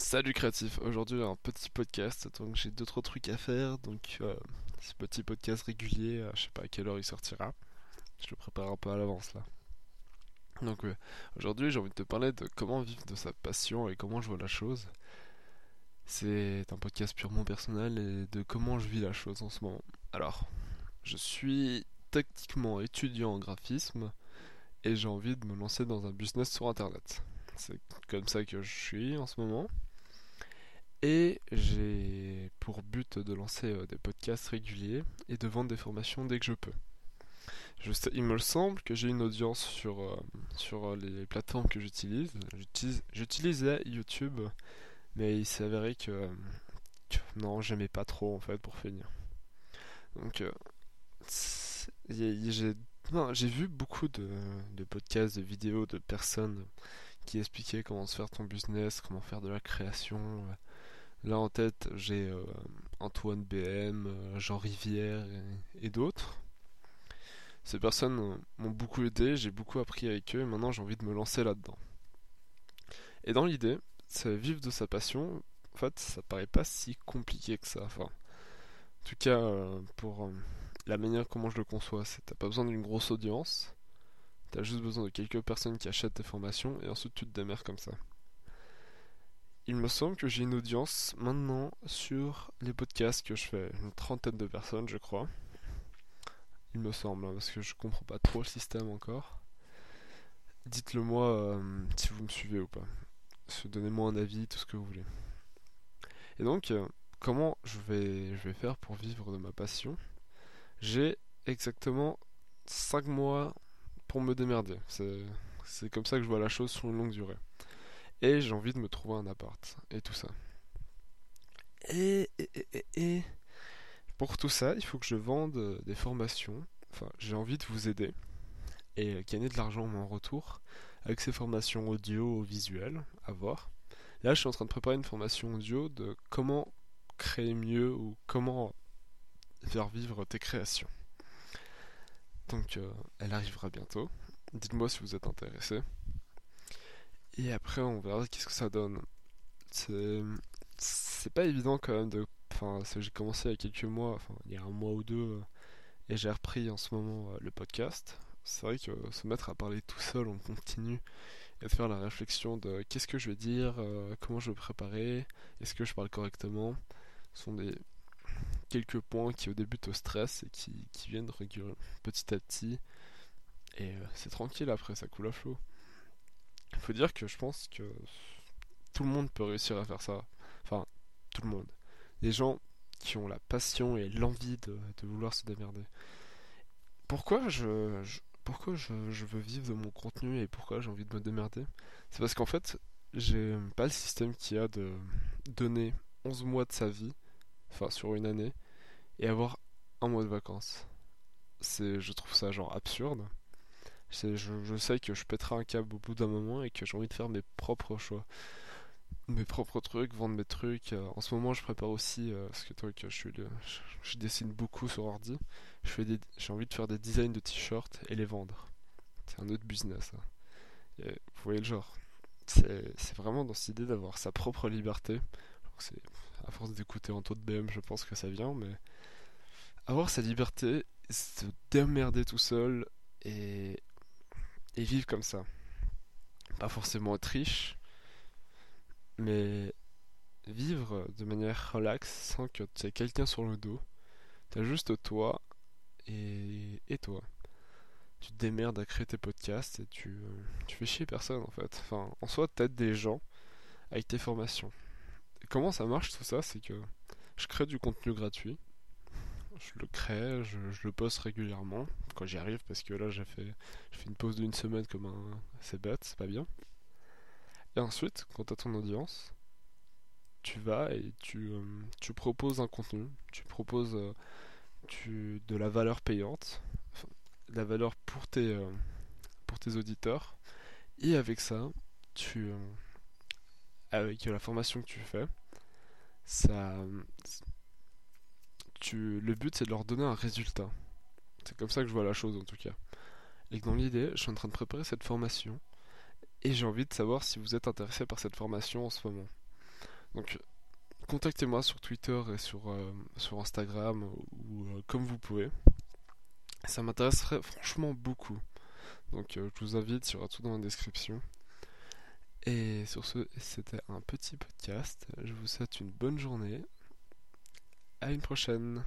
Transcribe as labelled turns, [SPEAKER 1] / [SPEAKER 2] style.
[SPEAKER 1] Salut créatif, aujourd'hui un petit podcast, donc j'ai deux trois trucs à faire, donc euh, ce petit podcast régulier, euh, je sais pas à quelle heure il sortira, je le prépare un peu à l'avance là. Donc aujourd'hui j'ai envie de te parler de comment vivre de sa passion et comment je vois la chose. C'est un podcast purement personnel et de comment je vis la chose en ce moment. Alors, je suis techniquement étudiant en graphisme et j'ai envie de me lancer dans un business sur internet. C'est comme ça que je suis en ce moment. Et j'ai pour but de lancer euh, des podcasts réguliers et de vendre des formations dès que je peux. il me semble que j'ai une audience sur, euh, sur euh, les plateformes que j'utilise. J'utilisais YouTube, mais il s'est avéré que, non, j'aimais pas trop en fait pour finir. Donc j'ai vu beaucoup de, de podcasts, de vidéos de personnes qui expliquaient comment se faire ton business, comment faire de la création Là en tête, j'ai euh, Antoine BM, euh, Jean Rivière et, d'autres. Ces personnes m'ont beaucoup aidé, j'ai beaucoup appris avec eux et maintenant j'ai envie de me lancer là-dedans. Et dans l'idée, c'est vivre de sa passion. En fait, ça paraît pas si compliqué que ça. En tout cas, euh, pour la manière comment je le conçois, c'est t'as pas besoin d'une grosse audience. T'as juste besoin de quelques personnes qui achètent tes formations et ensuite tu te démerdes comme ça. Il me semble que j'ai une audience maintenant sur les podcasts que je fais, une trentaine de personnes, je crois. Il me semble, hein, parce que je comprends pas trop le système encore. Dites-le moi euh, si vous me suivez ou pas. Donnez-moi un avis, tout ce que vous voulez. Et donc, euh, comment je vais, je vais faire pour vivre de ma passion? J'ai exactement 5 mois pour me démerder. C'est comme ça que je vois la chose sur une longue durée. Et j'ai envie de me trouver un appart. Et tout ça. Et, pour tout ça, il faut que je vende euh, des formations. Enfin, j'ai envie de vous aider et euh, gagner de l'argent en retour avec ces formations audio visuelles à voir. Là, je suis en train de préparer une formation audio de comment créer mieux ou comment faire vivre tes créations. Donc, euh, elle arrivera bientôt. Dites-moi si vous êtes intéressé. Et après, on verra qu'est-ce que ça donne. C'est pas évident quand même de. Enfin, j'ai commencé il y a quelques mois, enfin, il y a un mois ou deux, euh, et j'ai repris en ce moment euh, le podcast. C'est vrai que se mettre à parler tout seul, on continue, et de faire la réflexion de qu'est-ce que je vais dire, euh, comment je vais préparer, est-ce que je parle correctement, sont des quelques points qui au début te stressent et qui, qui viennent petit à petit. Et c'est tranquille après, ça coule à flot. Il faut dire que je pense que tout le monde peut réussir à faire ça. Enfin, tout le monde. Les gens qui ont la passion et l'envie de, vouloir se démerder. Pourquoi je, pourquoi je, veux vivre de mon contenu et pourquoi j'ai envie de me démerder? C'est parce qu'en fait, j'ai pas le système qui a de donner 11 mois de sa vie, enfin sur une année, et avoir un mois de vacances. C'est, je trouve ça genre absurde. Je, sais que je pèterai un câble au bout d'un moment et que j'ai envie de faire mes propres choix. Mes propres trucs, vendre mes trucs. Euh, en ce moment, je prépare aussi, euh, parce que toi, je, dessine beaucoup sur ordi. J'ai envie de faire des designs de t-shirts et les vendre. C'est un autre business. Hein. vous voyez le genre. C'est vraiment dans cette idée d'avoir sa propre liberté. C'est à force d'écouter en taux de BM, je pense que ça vient, mais avoir sa liberté, se démerder tout seul et et vivre comme ça. Pas forcément être riche, mais vivre de manière relaxe sans que tu aies quelqu'un sur le dos. T'as juste toi et, toi. Tu démerdes à créer tes podcasts et tu, tu fais chier personne en fait. En soi, t'aides des gens avec tes formations. Comment ça marche tout ça C'est que je crée du contenu gratuit je le crée, je, le poste régulièrement quand j'y arrive parce que là j'ai fait, une pause d'une semaine comme un. C'est bête, c'est pas bien. Et ensuite, quand tu as ton audience, tu vas et tu, euh, proposes un contenu, tu proposes euh, de la valeur payante, de la valeur pour tes, euh, pour tes auditeurs, et avec ça, avec la formation que tu fais, ça, le but c'est de leur donner un résultat. C'est comme ça que je vois la chose en tout cas. Et que dans l'idée, je suis en train de préparer cette formation et j'ai envie de savoir si vous êtes intéressé par cette formation en ce moment. Donc contactez-moi sur Twitter et sur, euh, sur Instagram ou euh, comme vous pouvez. Ça m'intéresserait franchement beaucoup. Donc euh, je vous invite, il y aura tout dans la description. Et sur ce, c'était un petit podcast. Je vous souhaite une bonne journée à une prochaine.